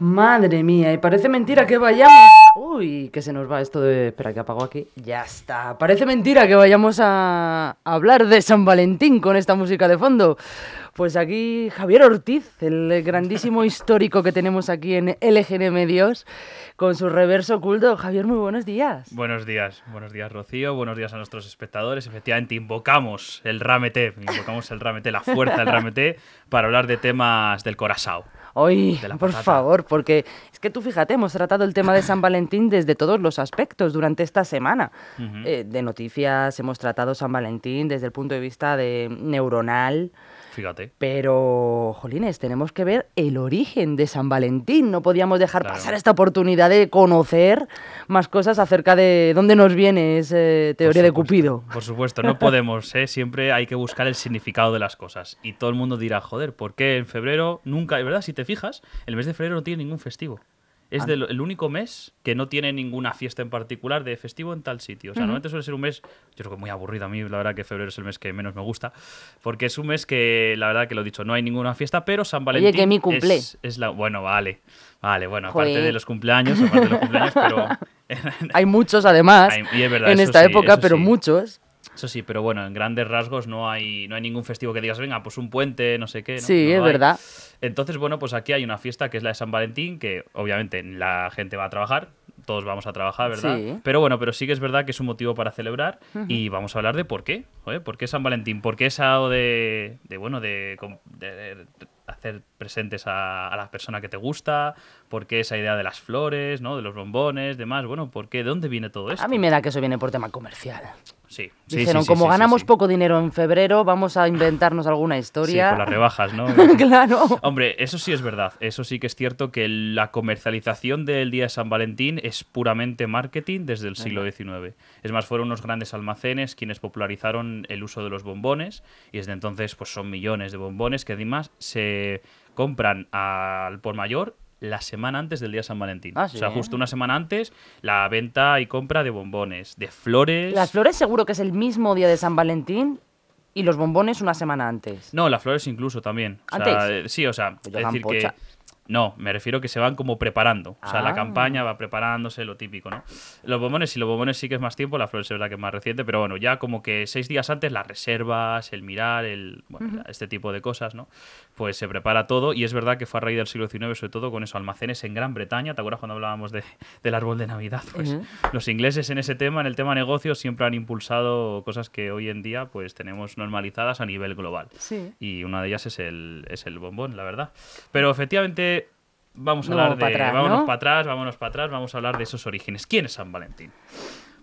Madre mía, y parece mentira que vayamos... Uy, que se nos va esto de... Espera, que apago aquí. Ya está. Parece mentira que vayamos a hablar de San Valentín con esta música de fondo. Pues aquí Javier Ortiz, el grandísimo histórico que tenemos aquí en LGN Medios, con su reverso oculto. Javier, muy buenos días. Buenos días, buenos días Rocío, buenos días a nuestros espectadores. Efectivamente, invocamos el Ramete, invocamos el Ramete, la fuerza del Ramete, para hablar de temas del corazao. Hoy, por favor, porque es que tú fíjate, hemos tratado el tema de San Valentín desde todos los aspectos durante esta semana. Eh, de noticias hemos tratado San Valentín desde el punto de vista de neuronal, Fíjate. Pero, jolines, tenemos que ver el origen de San Valentín. No podíamos dejar pasar esta oportunidad de conocer más cosas acerca de dónde nos viene esa teoría de Cupido. Por supuesto, no podemos, ¿eh? siempre hay que buscar el significado de las cosas. Y todo el mundo dirá, joder, ¿por qué en febrero nunca, de verdad, si te fijas, el mes de febrero no tiene ningún festivo? Es el único mes que no tiene ninguna fiesta en particular de festivo en tal sitio. O sea, normalmente suele ser un mes, yo creo que muy aburrido a mí, la verdad que febrero es el mes que menos me gusta, porque es un mes que, la verdad que lo he dicho, no hay ninguna fiesta, pero San Valentín Oye, que mi cumple. Es, la... Bueno, vale, vale, bueno, aparte de los cumpleaños, aparte de los cumpleaños, pero... hay muchos además en esta época, pero muchos. Eso sí, pero bueno, en grandes rasgos no hay, no hay ningún festivo que digas, venga, pues un puente, no sé qué. Sí, es verdad. Entonces, bueno, pues aquí hay una fiesta que es la de San Valentín, que obviamente la gente va a trabajar, todos vamos a trabajar, ¿verdad? Sí. Pero bueno, pero sí que es verdad que es un motivo para celebrar y vamos a hablar de por qué. ¿Por qué San Valentín? ¿Por qué es algo de, de bueno, de, hacer presentes a, a, la persona que te gusta? ¿Por qué esa idea de las flores, ¿no? de los bombones, demás? Bueno, ¿por qué? ¿De dónde viene todo esto? A mí me da que eso viene por tema comercial. Sí, Dijeron, como ganamos poco dinero en febrero, vamos a inventarnos alguna historia. Sí, con las rebajas, ¿no? claro. Hombre, eso sí es verdad. Eso sí que es cierto que la comercialización del Día de San Valentín es puramente marketing desde el siglo XIX. Es más, fueron unos grandes almacenes quienes popularizaron el uso de los bombones y desde entonces pues son millones de bombones que además se compran al por mayor la semana antes del día de San Valentín. Ah, o sea, justo una semana antes, la venta y compra de bombones, de flores. Las flores seguro que es el mismo día de San Valentín y los bombones una semana antes. No, las flores incluso también. ¿Antes? sí, o sea, pues es decir que no, me refiero que se van como preparando. O sea, la ah. campaña va preparándose, lo típico, ¿no? Los bombones, si los bombones sí que es más tiempo, la flor es verdad que es más reciente, pero bueno, ya como que seis días antes las reservas, el mirar, el bueno, este tipo de cosas, ¿no? Pues se prepara todo y es verdad que fue a raíz del siglo XIX, sobre todo con esos almacenes en Gran Bretaña. ¿Te acuerdas cuando hablábamos de, del árbol de Navidad? Pues los ingleses en ese tema, en el tema negocios, siempre han impulsado cosas que hoy en día pues tenemos normalizadas a nivel global. Sí. Y una de ellas es el, es el bombón, la verdad. Pero efectivamente vamos a hablar de. Vámonos para atrás, vámonos para atrás, vamos a hablar de esos orígenes. ¿Quién es San Valentín?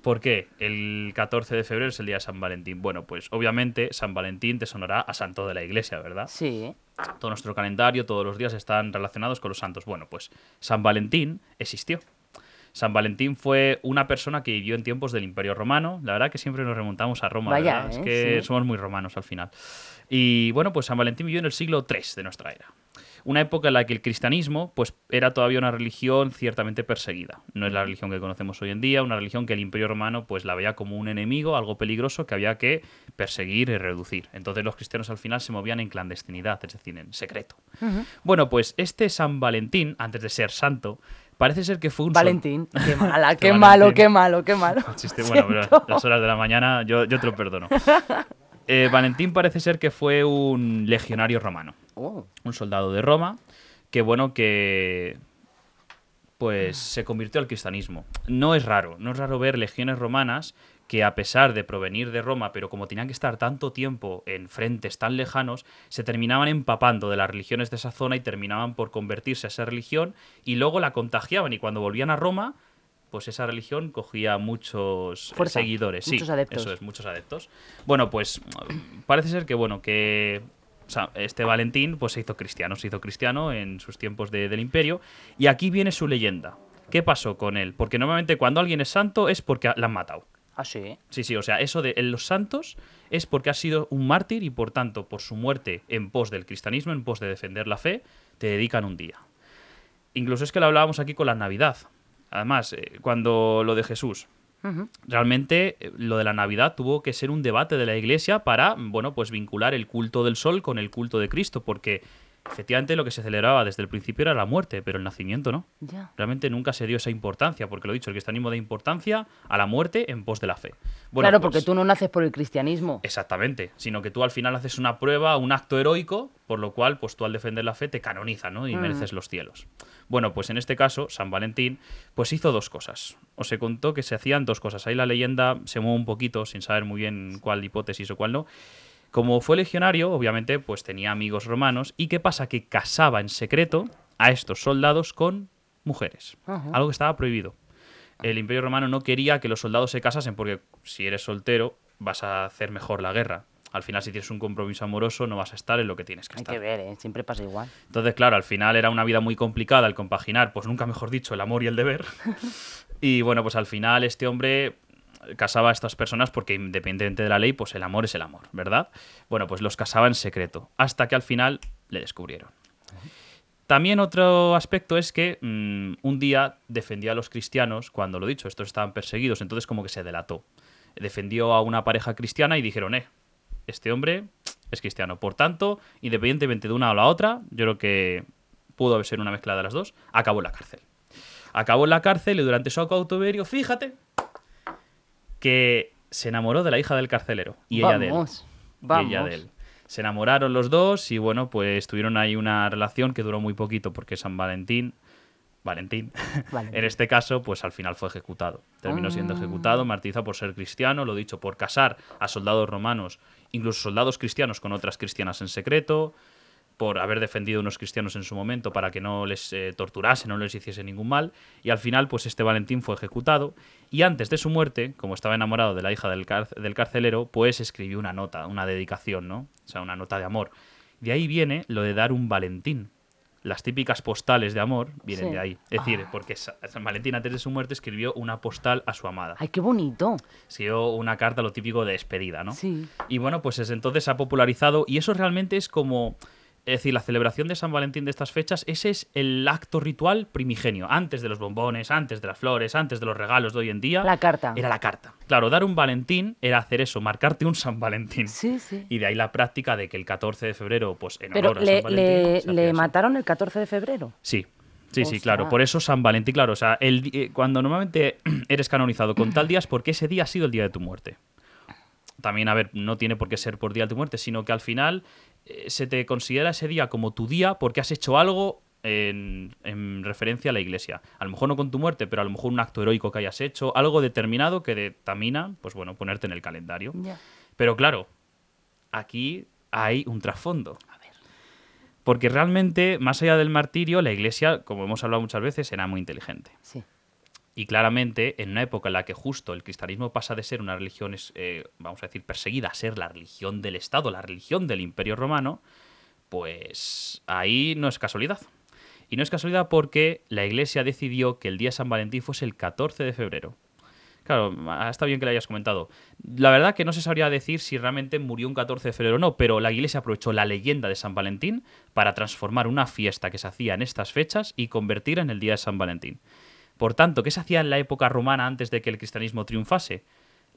¿Por qué el 14 de febrero es el día de San Valentín? Bueno, pues obviamente San Valentín te sonará a santo de la iglesia, ¿verdad? Sí. Todo nuestro calendario, todos los días están relacionados con los santos. Bueno, pues San Valentín existió. San Valentín fue una persona que vivió en tiempos del Imperio Romano. La verdad que siempre nos remontamos a Roma, Vaya, Es ¿eh? que somos muy romanos al final. Y bueno, pues San Valentín vivió en el siglo III de nuestra era una época en la que el cristianismo pues, era todavía una religión ciertamente perseguida. No es la religión que conocemos hoy en día, una religión que el Imperio Romano pues, la veía como un enemigo, algo peligroso que había que perseguir y reducir. Entonces los cristianos al final se movían en clandestinidad, es decir, en secreto. Bueno, pues este San Valentín, antes de ser santo, Parece ser que fue un... Valentín, qué mala, qué, malo, qué malo, qué malo. bueno, pero las horas de la mañana yo, yo te lo perdono. Eh, Valentín parece ser que fue un legionario romano. Oh. Un soldado de Roma que, bueno, que pues se convirtió al cristianismo. No es raro, no es raro ver legiones romanas que a pesar de provenir de Roma, pero como tenían que estar tanto tiempo en frentes tan lejanos, se terminaban empapando de las religiones de esa zona y terminaban por convertirse a esa religión y luego la contagiaban y cuando volvían a Roma pues esa religión cogía muchos seguidores. Muchos adeptos. Eso es, muchos adeptos. Bueno, pues parece ser que, bueno, que este Valentín pues se hizo cristiano, se hizo cristiano en sus tiempos del imperio. Y aquí viene su leyenda. ¿Qué pasó con él? Porque normalmente cuando alguien es santo es porque la han matado. Ah, sí. Sí, sí, o sea, eso de los santos es porque ha sido un mártir y por tanto, por su muerte en pos del cristianismo, en pos de defender la fe, te dedican un día. Incluso es que lo hablábamos aquí con la Navidad. Además, eh, cuando lo de Jesús, realmente eh, lo de la Navidad tuvo que ser un debate de la Iglesia para, bueno, pues vincular el culto del sol con el culto de Cristo, porque efectivamente lo que se celebraba desde el principio era la muerte, pero el nacimiento no. Realmente nunca se dio esa importancia, porque lo he dicho, el cristianismo da importancia a la muerte en pos de la fe. Bueno, claro, pues- porque tú no naces por el cristianismo. Exactamente, sino que tú al final haces una prueba, un acto heroico, por lo cual, pues tú al defender la fe te canonizas, ¿no? Y Mm. mereces los cielos. Bueno, pues en este caso, San Valentín, pues hizo dos cosas. Os se contó que se hacían dos cosas. Ahí la leyenda se mueve un poquito, sin saber muy bien cuál hipótesis o cuál no. Como fue legionario, obviamente, pues tenía amigos romanos. ¿Y qué pasa? Que casaba en secreto a estos soldados con mujeres. Ajá. Algo que estaba prohibido. El Imperio Romano no quería que los soldados se casasen porque si eres soltero vas a hacer mejor la guerra. Al final, si tienes un compromiso amoroso, no vas a estar en lo que tienes que Hay estar. que ver, ¿eh? Siempre pasa igual. Entonces, claro, al final era una vida muy complicada el compaginar, pues nunca mejor dicho, el amor y el deber. y bueno, pues al final este hombre casaba a estas personas porque independientemente de la ley, pues el amor es el amor, ¿verdad? Bueno, pues los casaba en secreto, hasta que al final le descubrieron. También otro aspecto es que mm, un día defendió a los cristianos, cuando lo dicho, estos estaban perseguidos, entonces como que se delató. Defendió a una pareja cristiana y dijeron, eh, este hombre es cristiano. Por tanto, independientemente de una o la otra, yo creo que pudo ser una mezcla de las dos, acabó en la cárcel. Acabó en la cárcel y durante su cautiverio, fíjate, que se enamoró de la hija del carcelero y ella de él. Vamos. Y ella de él. Se enamoraron los dos y bueno, pues tuvieron ahí una relación que duró muy poquito porque San Valentín, Valentín, Valentín. en este caso, pues al final fue ejecutado. Terminó siendo Ah. ejecutado, martirizado por ser cristiano, lo dicho, por casar a soldados romanos, incluso soldados cristianos con otras cristianas en secreto, por haber defendido a unos cristianos en su momento para que no les eh, torturase, no les hiciese ningún mal. Y al final, pues este Valentín fue ejecutado. Y antes de su muerte, como estaba enamorado de la hija del, del carcelero, pues escribió una nota, una dedicación, ¿no? O sea, una nota de amor. De ahí viene lo de dar un Valentín. Las típicas postales de amor vienen Sí. de ahí. Es decir, porque Sa- San Valentín antes de su muerte escribió una postal a su amada. Ay, qué bonito. Escribió una carta, lo típico de despedida, ¿no? Sí. Y bueno, pues desde entonces se ha popularizado y eso realmente es como... Es decir, la celebración de San Valentín de estas fechas, ese es el acto ritual primigenio. Antes de los bombones, antes de las flores, antes de los regalos de hoy en día. La carta. Era la carta. Claro, dar un Valentín era hacer eso, marcarte un San Valentín. Sí, sí. Y de ahí la práctica de que el 14 de febrero, pues en Pero honor a le, San Valentín. le, le mataron el 14 de febrero. Sí, sí, sí, claro. Por eso San Valentín, claro. O sea, el, eh, cuando normalmente eres canonizado con tal día es porque ese día ha sido el día de tu muerte. También, a ver, no tiene por qué ser por día de tu muerte, sino que al final se te considera ese día como tu día porque has hecho algo en, en referencia a la iglesia. A lo mejor no con tu muerte, pero a lo mejor un acto heroico que hayas hecho, algo determinado que determina, pues bueno, ponerte en el calendario. Pero claro, aquí hay un trasfondo. A ver. Porque realmente, más allá del martirio, la iglesia, como hemos hablado muchas veces, era muy inteligente. Sí. Y claramente, en una época en la que justo el cristianismo pasa de ser una religión, eh, vamos a decir, perseguida, a ser la religión del Estado, la religión del Imperio Romano, pues ahí no es casualidad. Y no es casualidad porque la iglesia decidió que el día de San Valentín fuese el 14 de febrero. Claro, ah, está bien que lo hayas comentado. La verdad que no se sabría decir si realmente murió un 14 de febrero o no, pero la iglesia aprovechó la leyenda de San Valentín para transformar una fiesta que se hacía en estas fechas y convertirla en el día de San Valentín. Por tanto, ¿qué se hacía en la época romana antes de que el cristianismo triunfase?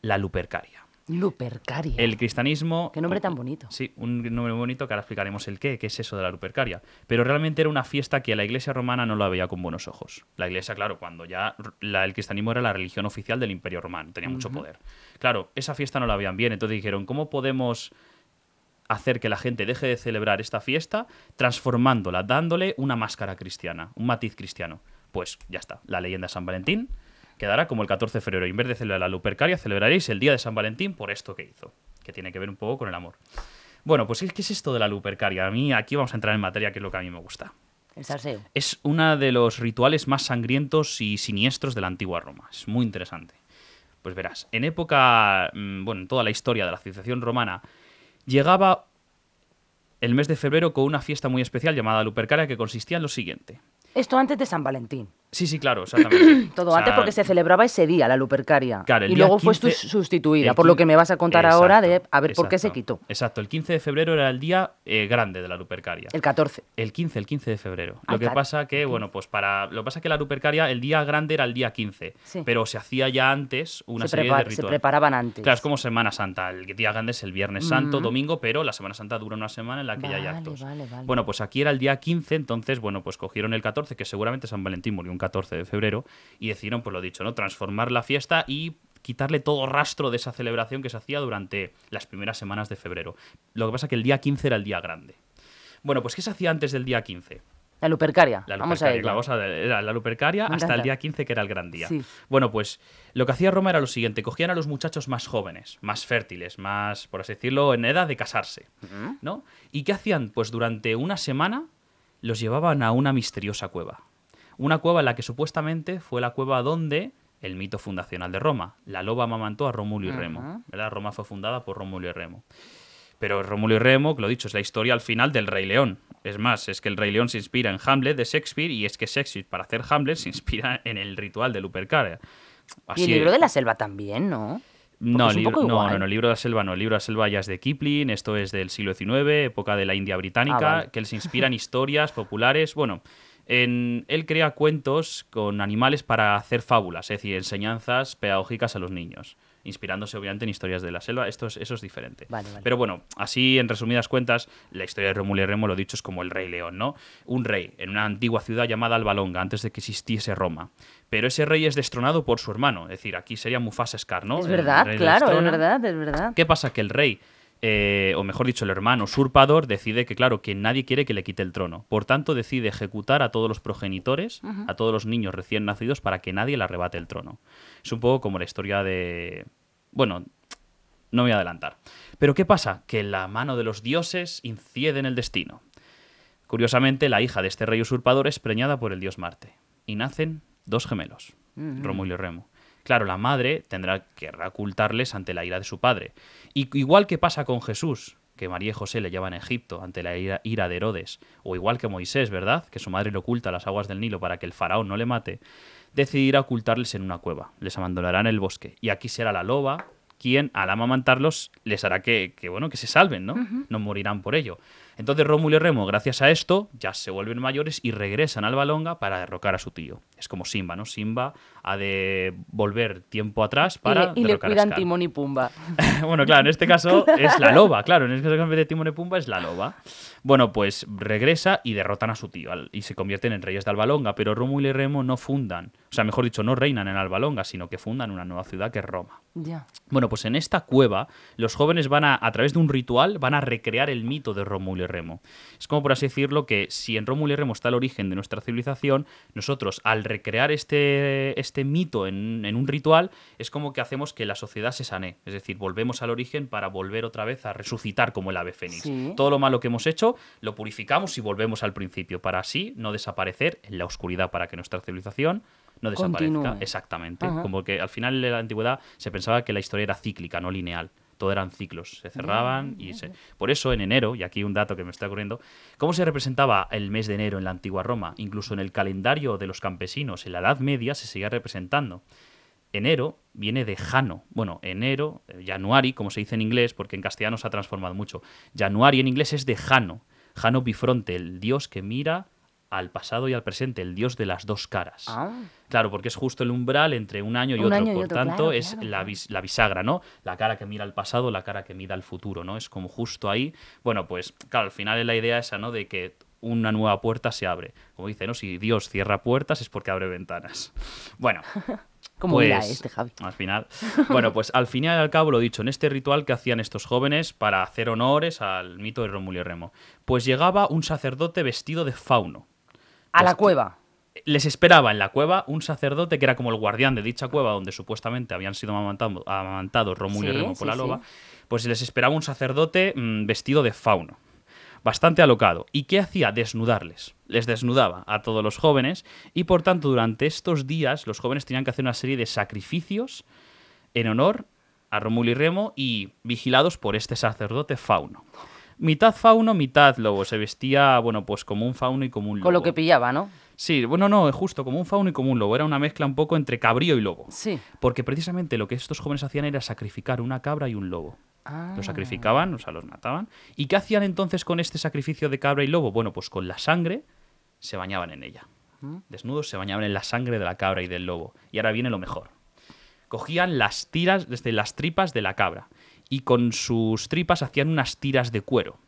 La Lupercaria. Lupercaria. El cristianismo... Qué nombre tan bonito. Sí, un nombre bonito que ahora explicaremos el qué, qué es eso de la Lupercaria. Pero realmente era una fiesta que la iglesia romana no la veía con buenos ojos. La iglesia, claro, cuando ya la- el cristianismo era la religión oficial del imperio romano, tenía mucho poder. Claro, esa fiesta no la veían bien, entonces dijeron, ¿cómo podemos hacer que la gente deje de celebrar esta fiesta transformándola, dándole una máscara cristiana, un matiz cristiano? Pues ya está, la leyenda de San Valentín quedará como el 14 de febrero. Y en vez de celebrar la Lupercaria, celebraréis el día de San Valentín por esto que hizo, que tiene que ver un poco con el amor. Bueno, pues ¿qué es esto de la Lupercaria? A mí aquí vamos a entrar en materia, que es lo que a mí me gusta. El salseo. Es uno de los rituales más sangrientos y siniestros de la antigua Roma. Es muy interesante. Pues verás, en época, mm, bueno, en toda la historia de la civilización romana, llegaba el mes de febrero con una fiesta muy especial llamada Lupercaria que consistía en lo siguiente. Esto antes de San Valentín. Sí, sí, claro, exactamente. Todo O sea, antes porque se celebraba ese día la Lupercaria. Claro, y luego fue 15 sus- sustituida, por lo que me vas a contar ahora de a ver por qué se quitó. Exacto, el 15 de febrero era el día eh, grande de la Lupercaria. El 14. El 15, el 15 de febrero. Ah, Lo que claro. pasa que, bueno, pues para. Lo que pasa que la Lupercaria, el día grande era el día 15. Sí. Pero se hacía ya antes una Se, serie de se rituales. preparaban antes. Claro, es como Semana Santa. El día grande es el Viernes Santo, domingo, pero la Semana Santa dura una semana en la que ya hay Vale, actos. vale, vale. Bueno, pues aquí era el día 15, entonces, bueno, pues cogieron el 14, que seguramente San Valentín murió un 14 de febrero, y decidieron, pues lo dicho, ¿no? Transformar la fiesta y quitarle todo rastro de esa celebración que se hacía durante las primeras semanas de febrero. Lo que pasa que el día 15 era el día grande. Bueno, pues ¿qué se hacía antes del día 15? La Lupercaria. La Vamos Lupercaria, ello. claro, vamos a ver, era la Lupercaria hasta el día 15, que era el gran día. Sí. Bueno, pues lo que hacía Roma era lo siguiente: cogían a los muchachos más jóvenes, más fértiles, más, por así decirlo, en edad de casarse. ¿No? ¿Y qué hacían? Pues durante una semana los llevaban a una misteriosa cueva. Una cueva en la que supuestamente fue la cueva donde el mito fundacional de Roma. La loba amamantó a Rómulo y Remo. ¿verdad? Roma fue fundada por Rómulo y Remo. Pero Rómulo y Remo, que lo dicho, es la historia al final del Rey León. Es más, es que el Rey León se inspira en Hamlet de Shakespeare y es que Shakespeare para hacer Hamlet se inspira en el ritual de Lupercalia. Y el libro de la selva también, ¿no? No, libro- no, no, no, el libro de la selva no. El libro de la selva ya es de Kipling, esto es del siglo XIX, época de la India británica, Ah, vale. que él se inspira en historias populares. Bueno, en, él crea cuentos con animales para hacer fábulas, es decir, enseñanzas pedagógicas a los niños, inspirándose obviamente en historias de la selva. Esto es, eso es diferente. Vale, vale. Pero bueno, así en resumidas cuentas, la historia de Rómulo y Remo, lo dicho, es como el Rey León, ¿no? Un rey en una antigua ciudad llamada Albalonga, antes de que existiese Roma. Pero ese rey es destronado por su hermano, es decir, aquí sería Mufasa Scar, ¿no? es verdad, claro, es verdad, es verdad. ¿Qué pasa? Que el rey, eh, o mejor dicho, el hermano usurpador, decide que, claro, que nadie quiere que le quite el trono. Por tanto, decide ejecutar a todos los progenitores, a todos los niños recién nacidos, para que nadie le arrebate el trono. Es un poco como la historia de... Bueno, no me voy a adelantar. Pero ¿qué pasa? Que la mano de los dioses incide en el destino. Curiosamente, la hija de este rey usurpador es preñada por el dios Marte. Y nacen dos gemelos, Rómulo y Remo. Claro, la madre tendrá que ocultarles ante la ira de su padre. Y igual que pasa con Jesús, que María y José le llevan a Egipto ante la ira, ira de Herodes, o igual que Moisés, ¿verdad? Que su madre le oculta las aguas del Nilo para que el faraón no le mate, decidirá ocultarles en una cueva. Les abandonará en el bosque. Y aquí será la loba quien, al amamantarlos, les hará que, que, bueno, que se salven, ¿no? No morirán por ello. Entonces Rómulo y Remo, gracias a esto, ya se vuelven mayores y regresan al Balonga para derrocar a su tío. Es como Simba, ¿no? Simba ha de volver tiempo atrás Y para le, y le derrocar a cuidan Scar. Timón y Pumba. bueno, claro, en este caso es la loba, claro, en este caso en vez de Timón y Pumba es la loba. Bueno, pues regresa y derrotan a su tío y se convierten en reyes de Albalonga, pero Rómulo y Remo no fundan, o sea, mejor dicho, no reinan en Albalonga, sino que fundan una nueva ciudad que es Roma. ya. Bueno, pues en esta cueva los jóvenes van a, a través de un ritual, van a recrear el mito de Rómulo y Remo. Es como por así decirlo que si en Rómulo y Remo está el origen de nuestra civilización, nosotros al recrear este, este mito en, en un ritual, es como que hacemos que la sociedad se sane. Es decir, volvemos al origen para volver otra vez a resucitar como el ave fénix. Sí. Todo lo malo que hemos hecho lo purificamos y volvemos al principio, para así no desaparecer en la oscuridad, para que nuestra civilización no desaparezca. Continúe. Exactamente. Ajá. Como que al final de la antigüedad se pensaba que la historia era cíclica, no lineal. Todo eran ciclos, se cerraban y se... Por eso en enero, y aquí un dato que me está ocurriendo, ¿cómo se representaba el mes de enero en la antigua Roma? Incluso en el calendario de los campesinos en la Edad Media se seguía representando. Enero viene de Jano. Bueno, enero, eh, Januari, como se dice en inglés, porque en castellano se ha transformado mucho. Januari en inglés es de Jano. Jano bifronte, el dios que mira al pasado y al presente, el dios de las dos caras. Ah. Claro, porque es justo el umbral entre un año y Un otro. año y Por otro, tanto, claro, es claro, la, bis- la bisagra, ¿no? La cara que mira al pasado, la cara que mira al futuro, ¿no? Es como justo ahí. Bueno, pues claro, al final es la idea esa, ¿no? De que una nueva puerta se abre. Como dice, ¿no? Si Dios cierra puertas es porque abre ventanas. Bueno. ¿Cómo pues, irá este, Javi? Al final. Bueno, pues al final y al cabo, lo dicho, en este ritual que hacían estos jóvenes para hacer honores al mito de Rómulo y Remo, pues llegaba un sacerdote vestido de fauno A la Este- cueva. les esperaba en la cueva un sacerdote que era como el guardián de dicha cueva donde supuestamente habían sido amamantado- amamantados Rómulo y Remo por la loba, pues les esperaba un sacerdote mm, vestido de fauno. Bastante alocado. ¿Y qué hacía? Desnudarles. Les desnudaba a todos los jóvenes y por tanto durante estos días los jóvenes tenían que hacer una serie de sacrificios en honor a Rómulo y Remo y vigilados por este sacerdote fauno. Mitad fauno, mitad lobo. Se vestía, bueno, pues como un fauno y como un lobo. Con lo que pillaba, ¿no? Sí, bueno, no, justo como un fauno y como un lobo. Era una mezcla un poco entre cabrío y lobo. Sí. Porque precisamente lo que estos jóvenes hacían era sacrificar una cabra y un lobo. Ah. Los sacrificaban, o sea, los mataban. ¿Y qué hacían entonces con este sacrificio de cabra y lobo? Bueno, pues con la sangre se bañaban en ella. Desnudos se bañaban en la sangre de la cabra y del lobo. Y ahora viene lo mejor. Cogían las tiras, desde las tripas de la cabra. Y con sus tripas hacían unas tiras de cuero.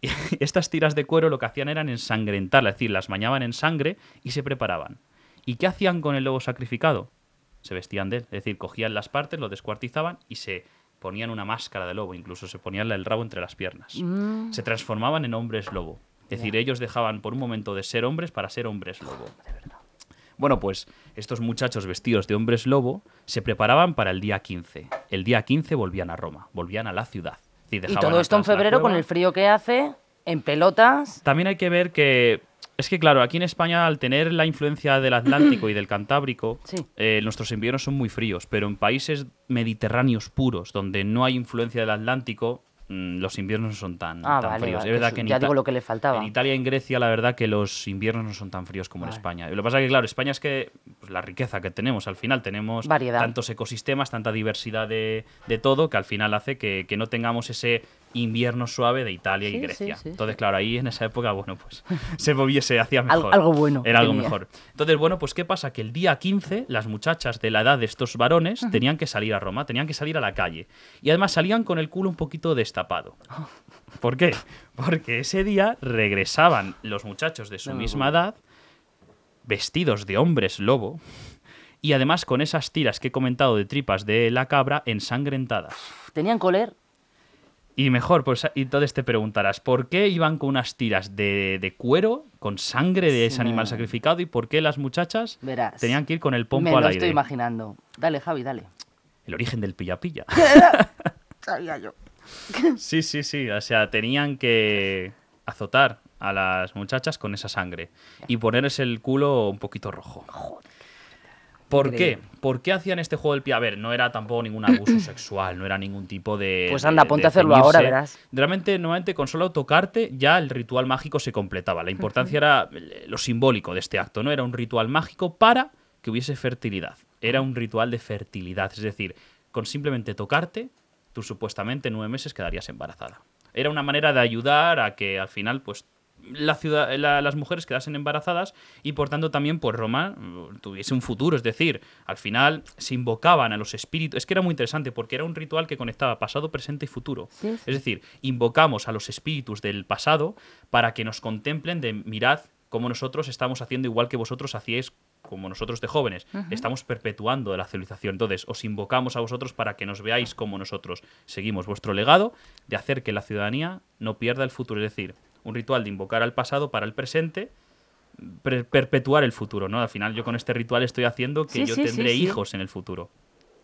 Y estas tiras de cuero lo que hacían eran ensangrentarlas, es decir, las bañaban en sangre y se preparaban. ¿Y qué hacían con el lobo sacrificado? Se vestían de él, es decir, cogían las partes, lo descuartizaban y se ponían una máscara de lobo, incluso se ponían el rabo entre las piernas. Se transformaban en hombres lobo. Es decir, ellos dejaban por un momento de ser hombres para ser hombres lobo. Bueno, pues estos muchachos vestidos de hombres lobo se preparaban para el día 15. El día 15 volvían a Roma, volvían a la ciudad. Y todo esto en febrero con el frío que hace, en pelotas. También hay que ver que es que, claro, aquí en España, al tener la influencia del Atlántico y del Cantábrico, Sí. eh, nuestros inviernos son muy fríos, pero en países mediterráneos puros, donde no hay influencia del Atlántico, los inviernos no son tan, Ah, tan vale, fríos. vale, es verdad que en ya Ita- digo lo que le faltaba. En Italia y en Grecia, la verdad que los inviernos no son tan fríos como en. España. Y lo que pasa es que, claro, España es que pues, la riqueza que tenemos, al final tenemos Variedad. tantos ecosistemas, tanta diversidad de, de todo, que al final hace que, que no tengamos ese invierno suave de Italia Sí, y Grecia. sí, Entonces, claro, ahí en esa época, bueno, pues se movía, se hacía mejor. algo bueno Era algo tenía. mejor. Entonces, bueno, pues ¿qué pasa? Que el día 15 las muchachas de la edad de estos varones tenían que salir a Roma, tenían que salir a la calle. Y además salían con el culo un poquito destapado. ¿Por qué? Porque ese día regresaban los muchachos de su No misma edad, vestidos de hombres lobo, y además con esas tiras que he comentado de tripas de la cabra ensangrentadas. Tenían coler. Y mejor, pues entonces te preguntarás, ¿por qué iban con unas tiras de, de cuero, con sangre de ese Sí. animal sacrificado, y por qué las muchachas Verás. tenían que ir con el Me pompo lo al estoy imaginando. Dale, Javi, dale. El origen del pilla-pilla. Sabía yo. sí, sí, sí. O sea, tenían que azotar a las muchachas con esa sangre y ponerles el culo un poquito rojo. ¿Por qué? ¿Por qué hacían este juego del pie? A ver, no era tampoco ningún abuso sexual, no era ningún tipo de. Pues de- anda, ponte de a hacerlo ahora, verás. Realmente, normalmente, con solo tocarte, ya el ritual mágico se completaba. La importancia era eh, lo simbólico de este acto, ¿no? Era un ritual mágico para que hubiese fertilidad. Era un ritual de fertilidad. Es decir, con simplemente tocarte, tú supuestamente en nueve meses quedarías embarazada. Era una manera de ayudar a que al final, pues, la ciudad, la- las mujeres quedasen embarazadas y por tanto también pues Roma mm, tuviese un futuro, es decir, al final se invocaban a los espíritus, es que era muy interesante porque era un ritual que conectaba pasado, presente y futuro. Sí. Es decir, invocamos a los espíritus del pasado para que nos contemplen de mirad cómo nosotros estamos haciendo igual que vosotros hacíais como nosotros de jóvenes. Estamos perpetuando la civilización. Entonces, os invocamos a vosotros para que nos veáis como nosotros seguimos vuestro legado de hacer que la ciudadanía no pierda el futuro. Es decir, un ritual de invocar al pasado para el presente, per- perpetuar el futuro, ¿no? Al final yo con este ritual estoy haciendo que Sí, yo sí, tendré sí. hijos en el futuro.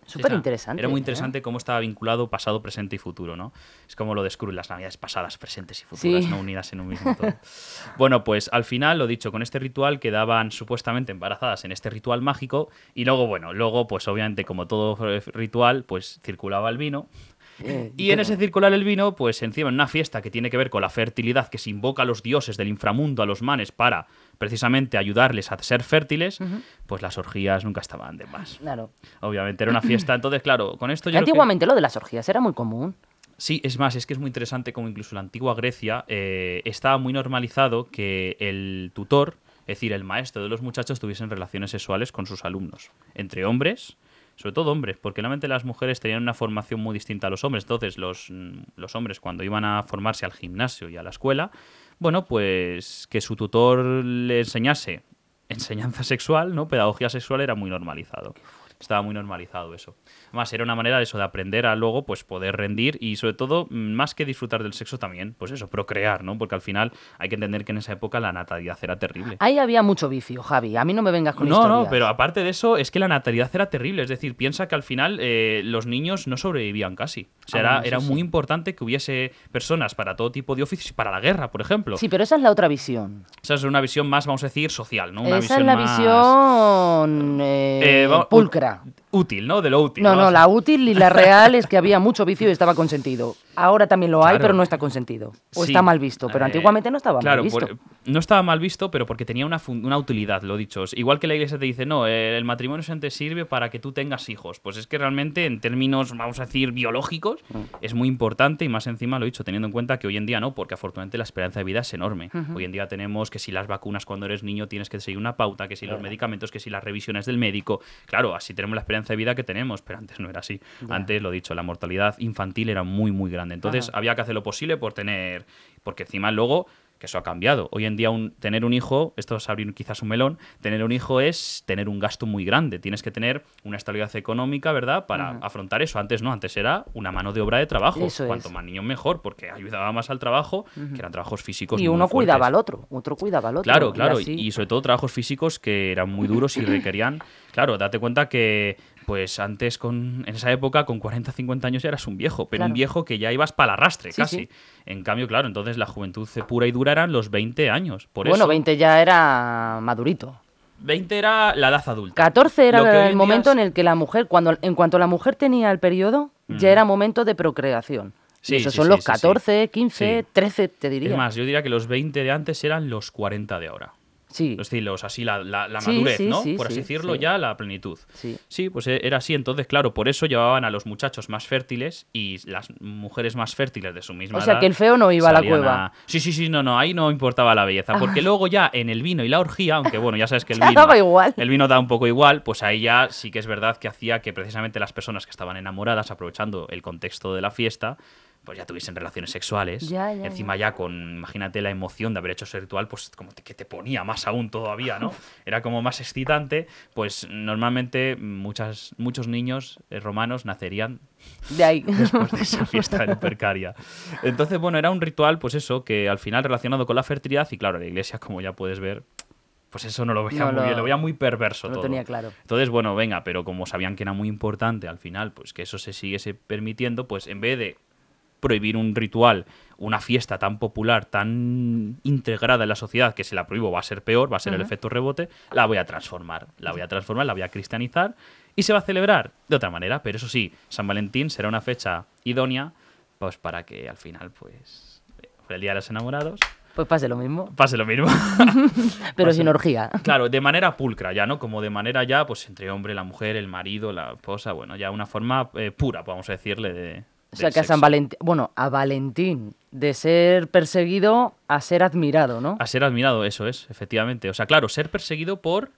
Súper Esa- interesante. Era muy ¿eh? interesante cómo estaba vinculado pasado, presente y futuro, ¿no? Es como lo de Scrooge, las navidades pasadas, presentes y futuras, no unidas en un mismo todo. bueno, pues al final, lo dicho, con este ritual quedaban supuestamente embarazadas en este ritual mágico y luego, bueno, luego, pues obviamente como todo ritual, pues circulaba el vino. Eh, Y en ese circular el vino, pues encima en una fiesta que tiene que ver con la fertilidad, que se invoca a los dioses del inframundo, a los manes, para precisamente ayudarles a ser fértiles, pues las orgías nunca estaban de más. Claro. Obviamente era una fiesta. Entonces, claro, con esto yo. Que creo que- antiguamente lo de las orgías era muy común. Sí, es más, es que es muy interesante como incluso en la antigua Grecia eh, estaba muy normalizado que el tutor, es decir, el maestro de los muchachos, tuviesen relaciones sexuales con sus alumnos. Entre hombres, sobre todo hombres, porque realmente las mujeres tenían una formación muy distinta a los hombres. Entonces, los, mm, los hombres, cuando iban a formarse al gimnasio y a la escuela, bueno, pues que su tutor le enseñase enseñanza sexual, ¿no? Pedagogía sexual era muy normalizado. Estaba muy normalizado eso. Además, era una manera de eso, de aprender a luego pues poder rendir y sobre todo, mm, más que disfrutar del sexo también, pues eso, procrear, ¿no? Porque al final hay que entender que en esa época la natalidad era terrible. Ahí había mucho vicio, Javi. A mí no me vengas con No, historias. no, pero aparte de eso, es que la natalidad era terrible. Es decir, piensa que al final eh, los niños no sobrevivían casi. O sea, Ah, era, bueno, eso era sí. muy importante que hubiese personas para todo tipo de oficios y para la guerra, por ejemplo. Sí, pero esa es la otra visión. Esa es una visión más, vamos a decir, social, ¿no? Una esa es visión la más- visión eh, Eh, pulcra. Útil, ¿no? De lo útil. No, no, la útil y la real es que había mucho vicio y estaba consentido. Ahora también lo hay, pero no está consentido. O está mal visto, pero eh, antiguamente no estaba mal visto. no estaba mal visto, pero porque tenía una, una utilidad, lo dicho. Igual que la iglesia te dice, no, el matrimonio te sirve para que tú tengas hijos. Pues es que realmente, en términos, vamos a decir, biológicos, mm. es muy importante y más encima lo he dicho, teniendo en cuenta que hoy en día no, porque afortunadamente la esperanza de vida es enorme. Hoy en día tenemos que si las vacunas cuando eres niño tienes que seguir una pauta, que si los medicamentos, que si las revisiones del médico. Claro, así tenemos la esperanza de vida que tenemos, pero antes no era así. Antes, lo dicho, la mortalidad infantil era muy, muy grande. Entonces había que hacer lo posible por tener, porque encima luego que eso ha cambiado. Hoy en día un, tener un hijo, esto es abrir quizás un melón, tener un hijo es tener un gasto muy grande. Tienes que tener una estabilidad económica, ¿verdad? Para afrontar eso. Antes no, antes era una mano de obra de trabajo. Cuanto más niños mejor, porque ayudaba más al trabajo, que eran trabajos físicos. Y uno cuidaba al otro, otro cuidaba al otro. Claro, claro. y, sobre todo trabajos físicos que eran muy duros y requerían. Claro, date cuenta que pues antes, con, en esa época, con 40, 50 años ya eras un viejo, pero un viejo que ya ibas para el arrastre, casi. En cambio, claro, entonces la juventud pura y dura eran los 20 años. Por bueno, 20 ya era madurito. 20 era la edad adulta. 14 era el momento en el que la mujer, cuando en cuanto la mujer tenía el periodo, ya mm. era momento de procreación. Sí, esos son los 14, 15, 13, te diría. Es más, yo diría que los 20 de antes eran los 40 de ahora. Sí. Los estilos, así la, la, madurez, ¿no? por así decirlo, ya la plenitud. Sí. pues e, era así. Entonces, claro, por eso llevaban a los muchachos más fértiles y las mujeres más fértiles de su misma edad. O sea, que el feo no iba a la cueva. Sí, sí, sí, no, no, ahí no importaba la belleza. Porque luego ya en el vino y la orgía, aunque bueno, ya sabes que el vino. igual. El vino da un poco igual, pues ahí ya sí que es verdad que hacía que precisamente las personas que estaban enamoradas, aprovechando el contexto de la fiesta, pues ya tuviesen relaciones sexuales. Encima ya. con, imagínate la emoción de haber hecho ese ritual, pues como que te ponía más aún todavía, ¿no? Era como más excitante. Pues normalmente muchas, muchos niños eh, romanos nacerían de ahí. después de esa fiesta en Percaria. Entonces, bueno, era un ritual, pues eso, que al final relacionado con la fertilidad y claro, la iglesia, como ya puedes ver, pues eso no lo veía muy bien, lo veía muy perverso no todo. tenía claro. Entonces, bueno, venga, pero como sabían que era muy importante al final, pues que eso se siguiese permitiendo, pues en vez de prohibir un ritual, una fiesta tan popular, tan integrada en la sociedad, que si la prohíbo va a ser peor, va a ser el efecto rebote, la voy a transformar. La voy a transformar, la voy a cristianizar y se va a celebrar de otra manera. Pero eso sí, San Valentín será una fecha idónea pues para que al final, pues, el Día de los Enamorados, pues pase lo mismo. Pase lo mismo. Pero sin orgía. Claro, de manera pulcra ya, ¿no? Como de manera ya, pues entre hombre, la mujer, el marido, la esposa, bueno, ya una forma eh, pura, vamos a decirle, de, o sea, que a San Valentín, bueno, a Valentín, de ser perseguido a ser admirado, ¿no? A ser admirado, eso es, efectivamente. O sea, claro, ser perseguido por,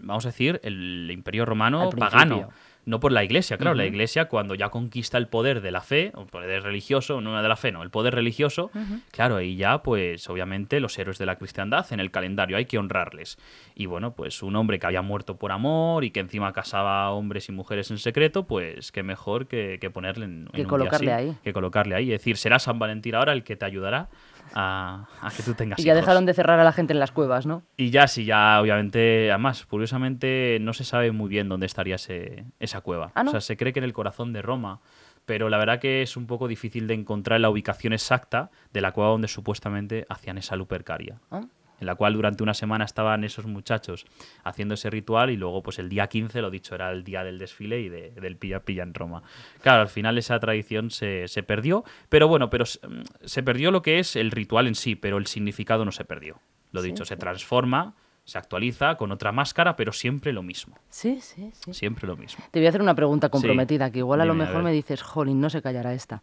vamos a decir, el imperio romano pagano no por la iglesia, claro, la iglesia cuando ya conquista el poder de la fe, o el poder religioso, no de la fe, no, el poder religioso, claro, ahí ya pues obviamente los héroes de la cristiandad en el calendario hay que honrarles. Y bueno, pues un hombre que había muerto por amor y que encima casaba a hombres y mujeres en secreto, pues qué mejor que, ponerle en, que colocarle ahí. Que colocarle ahí, es decir, será San Valentín ahora el que te ayudará a, que tú tengas Y ya dejaron de cerrar a la gente en las cuevas, ¿no? Y ya, sí, ya obviamente, además, curiosamente no se sabe muy bien dónde estaría esa cueva. ¿Ah, o sea, se cree que en el corazón de Roma, pero la verdad que es un poco difícil de encontrar la ubicación exacta de la cueva donde supuestamente hacían esa lupercaria. ¿Ah? En la cual durante una semana estaban esos muchachos haciendo ese ritual y luego pues el día 15, lo dicho, era el día del desfile y del pilla pilla en Roma. Claro, al final esa tradición se, perdió, pero bueno, pero se perdió lo que es el ritual en sí, pero el significado no se perdió. Lo dicho, se transforma, se actualiza con otra máscara, pero siempre lo mismo. Sí, sí, sí. Siempre lo mismo. Te voy a hacer una pregunta comprometida, que igual a lo mejor me dices, jolín, no se callará esta.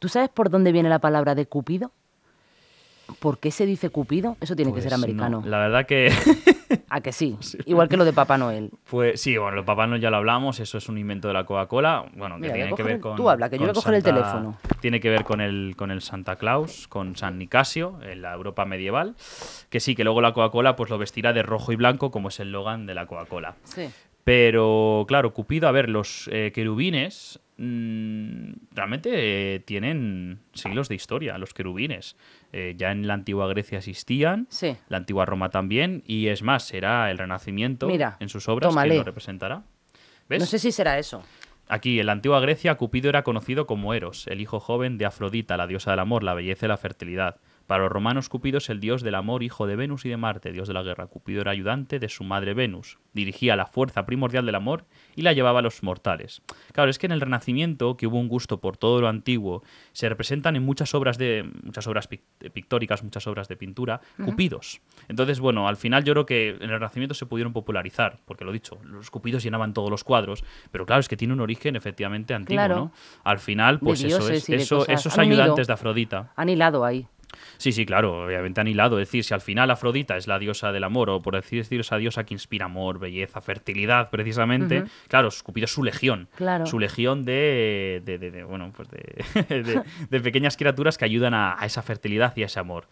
¿Tú sabes por dónde viene la palabra de Cupido? ¿Por qué se dice Cupido? Eso tiene que ser pues americano. la verdad que. ¿A que sí? Igual que lo de Papá Noel. Pues sí, bueno, lo de Papá Noel ya lo hablamos, eso es un invento de la Coca-Cola. Bueno, que tiene que ver con. Tú habla, que yo voy a coger el teléfono. Tiene que ver con el, con el Santa Claus, con San Nicasio, en la Europa medieval. Que sí, que luego la Coca-Cola pues lo vestirá de rojo y blanco, como es el Logan de la Coca-Cola. Sí. Pero, claro, Cupido, a ver, los eh, querubines mm, realmente eh, tienen siglos de historia, los querubines. Eh, ya en la antigua Grecia existían, la antigua Roma también, y es más, será el Renacimiento en sus obras que lo representará. No sé si será eso. Aquí, en la antigua Grecia, Cupido era conocido como Eros, el hijo joven de Afrodita, la diosa del amor, la belleza y la fertilidad Para los romanos, Cupido es el dios del amor, hijo de Venus y de Marte, dios de la guerra. Cupido era ayudante de su madre Venus, dirigía la fuerza primordial del amor y la llevaba a los mortales. Claro, es que en el Renacimiento, que hubo un gusto por todo lo antiguo, se representan en muchas obras de muchas obras pictóricas, muchas obras de pintura, cupidos. Entonces, bueno, al final yo creo que en el Renacimiento se pudieron popularizar, porque lo dicho, los cupidos llenaban todos los cuadros, pero claro, es que tiene un origen efectivamente antiguo, ¿no? Al final, pues eso es, eso, esos ayudantes de Afrodita. Han hilado ahí. Sí, sí, claro, obviamente han hilado. Es decir, si al final Afrodita es la diosa del amor, o por decir, decir esa diosa que inspira amor, belleza, fertilidad, precisamente, claro, Cupido es su legión. Claro. Su legión de, de, bueno, pues de, de, pequeñas criaturas que ayudan a, a esa fertilidad y a ese amor.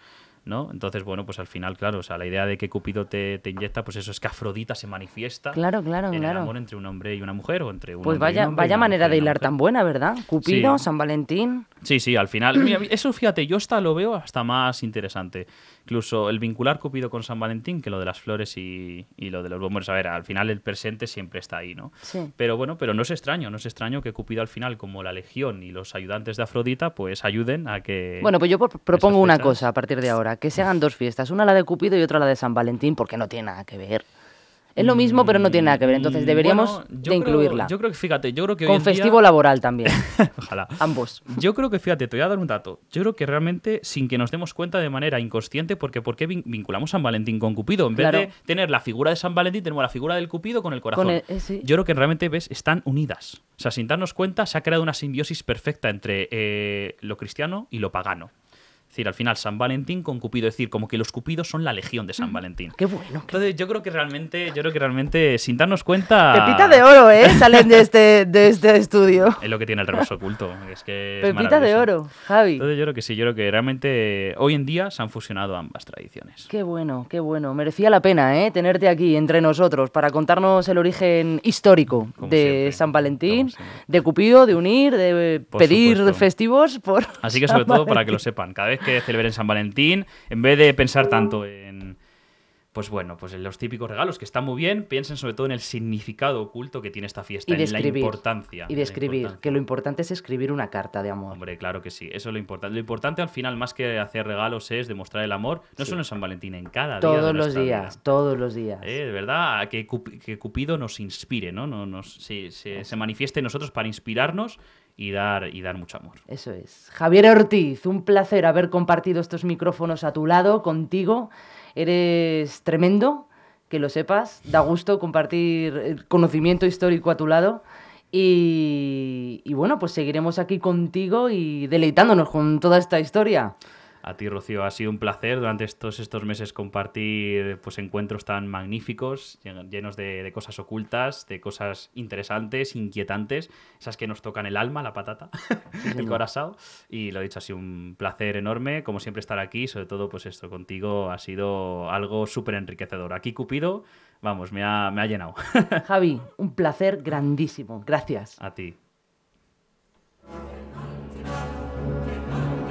¿no? Entonces, bueno, pues al final, claro, o sea, la idea de que Cupido te, inyecta, pues eso es que Afrodita se manifiesta claro, claro, en claro. el amor entre un hombre y una mujer o entre un Pues vaya, vaya manera de hilar tan buena, ¿verdad? Cupido, San Valentín. Sí, sí, al final. eso, fíjate, yo hasta lo veo hasta más interesante. Incluso el vincular Cupido con San Valentín que lo de las flores y, lo de los bombones. A ver, al final el presente siempre está ahí, ¿no? Sí. Pero bueno, pero no es extraño, no es extraño que Cupido al final, como la legión y los ayudantes de Afrodita, pues ayuden a que. Bueno, pues yo propongo una cosa a partir de ahora: que se hagan dos fiestas, una la de Cupido y otra la de San Valentín, porque no tiene nada que ver. Es lo mismo, pero no tiene nada que ver. Entonces deberíamos de incluirla. Yo creo que, fíjate, yo creo que. Con festivo laboral también. Ojalá. Ambos. Yo creo que, fíjate, te voy a dar un dato. Yo creo que realmente, sin que nos demos cuenta de manera inconsciente, porque ¿por qué vinculamos San Valentín con Cupido? En vez de tener la figura de San Valentín, tenemos la figura del Cupido con el corazón. Eh, yo creo que realmente, ves, están unidas. O sea, sin darnos cuenta, se ha creado una simbiosis perfecta entre eh, lo cristiano y lo pagano. Es decir, al final San Valentín con Cupido, es decir, como que los Cupidos son la legión de San Valentín. Qué bueno. Entonces, yo creo que realmente, yo creo que realmente, sin darnos cuenta. Pepita de oro, ¿eh? Salen de este, de este estudio. Es lo que tiene el reverso oculto. Es que Pepita de oro, Javi. Entonces, yo creo que sí, yo creo que realmente hoy en día se han fusionado ambas tradiciones. Qué bueno, qué bueno. Merecía la pena, ¿eh? Tenerte aquí entre nosotros para contarnos el origen histórico de San Valentín, de Cupido, de unir, de pedir festivos por. Así que, sobre todo, para que lo sepan, cada vez que celebren San Valentín, en vez de pensar tanto en, pues bueno, pues en los típicos regalos que están muy bien, piensen sobre todo en el significado oculto que tiene esta fiesta, y en la importancia. Y de escribir, que lo importante es escribir una carta de amor. Hombre, claro que sí, eso es lo importante. Lo importante al final, más que hacer regalos, es demostrar el amor, no solo en San Valentín, en cada todos día. Todos los días, todos los días. Eh, de verdad, que, que, Cupido nos inspire, ¿no? no nos, se, se manifieste en nosotros para inspirarnos y dar, y dar mucho amor. Eso es. Javier Ortiz, un placer haber compartido estos micrófonos a tu lado, contigo. Eres tremendo, que lo sepas. Da gusto compartir el conocimiento histórico a tu lado. Y, y bueno, pues seguiremos aquí contigo y deleitándonos con toda esta historia. A ti, Rocío, ha sido un placer durante estos, estos meses compartir pues, encuentros tan magníficos, llenos de, cosas ocultas, de cosas interesantes, inquietantes, esas que nos tocan el alma, la patata, el corazón. Y lo he dicho, ha sido un placer enorme, como siempre, estar aquí. Sobre todo, pues esto contigo ha sido algo súper enriquecedor. Aquí, Cupido, vamos, me ha, me ha llenado. Javi, un placer grandísimo. Gracias. A ti.